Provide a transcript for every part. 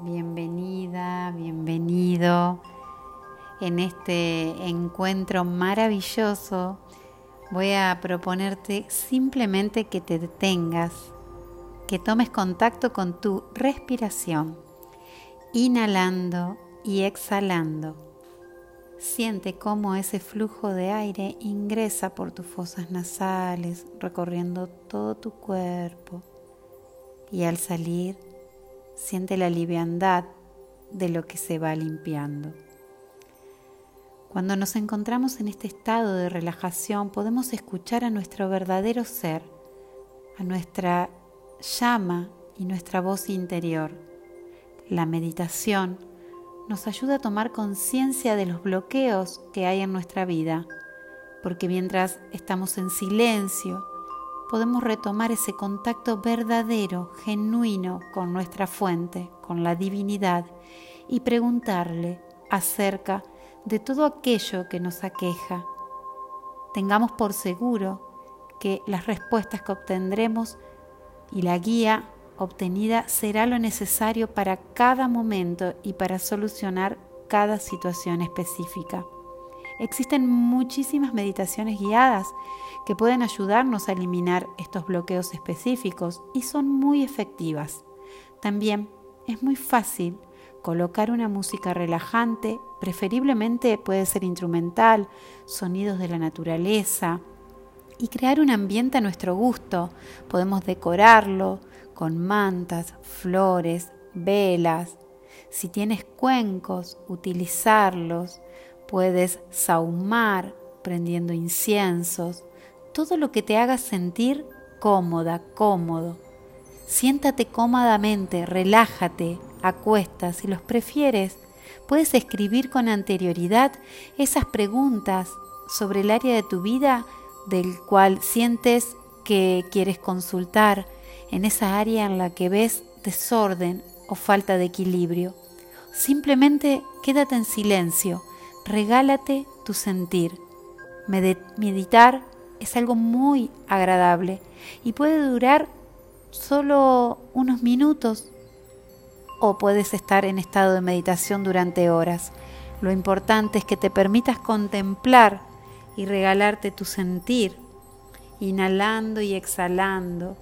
Bienvenida, bienvenido en este encuentro maravilloso. Voy a proponerte simplemente que te detengas, que tomes contacto con tu respiración, inhalando y exhalando. Siente cómo ese flujo de aire ingresa por tus fosas nasales, recorriendo todo tu cuerpo. Y al salir, Siente la liviandad de lo que se va limpiando. Cuando nos encontramos en este estado de relajación podemos escuchar a nuestro verdadero ser, a nuestra llama y nuestra voz interior. La meditación nos ayuda a tomar conciencia de los bloqueos que hay en nuestra vida, porque mientras estamos en silencio, podemos retomar ese contacto verdadero, genuino con nuestra fuente, con la divinidad, y preguntarle acerca de todo aquello que nos aqueja. Tengamos por seguro que las respuestas que obtendremos y la guía obtenida será lo necesario para cada momento y para solucionar cada situación específica. Existen muchísimas meditaciones guiadas que pueden ayudarnos a eliminar estos bloqueos específicos y son muy efectivas. También es muy fácil colocar una música relajante, preferiblemente puede ser instrumental, sonidos de la naturaleza, y crear un ambiente a nuestro gusto. Podemos decorarlo con mantas, flores, velas. Si tienes cuencos, utilizarlos Puedes saumar prendiendo inciensos, todo lo que te haga sentir cómoda, cómodo. Siéntate cómodamente, relájate, acuesta, si los prefieres. Puedes escribir con anterioridad esas preguntas sobre el área de tu vida del cual sientes que quieres consultar, en esa área en la que ves desorden o falta de equilibrio. Simplemente quédate en silencio regálate tu sentir. Meditar es algo muy agradable y puede durar solo unos minutos o puedes estar en estado de meditación durante horas. Lo importante es que te permitas contemplar y regalarte tu sentir, inhalando y exhalando,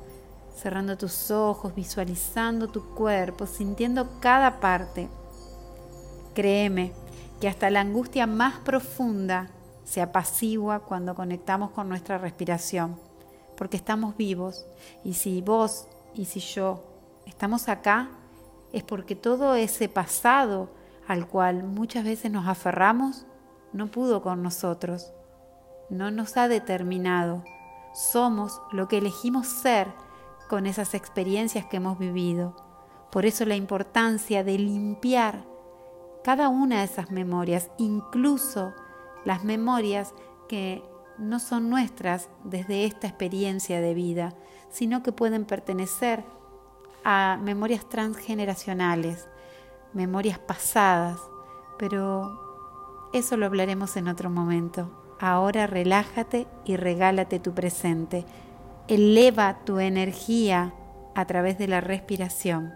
cerrando tus ojos, visualizando tu cuerpo, sintiendo cada parte. Créeme, que hasta la angustia más profunda se apacigua cuando conectamos con nuestra respiración, porque estamos vivos y si vos y si yo estamos acá, es porque todo ese pasado al cual muchas veces nos aferramos no pudo con nosotros, no nos ha determinado. Somos lo que elegimos ser con esas experiencias que hemos vivido. Por eso la importancia de limpiar cada una de esas memorias, incluso las memorias que no son nuestras desde esta experiencia de vida, sino que pueden pertenecer a memorias transgeneracionales, memorias pasadas, pero eso lo hablaremos en otro momento. Ahora relájate y regálate tu presente. Eleva tu energía a través de la respiración.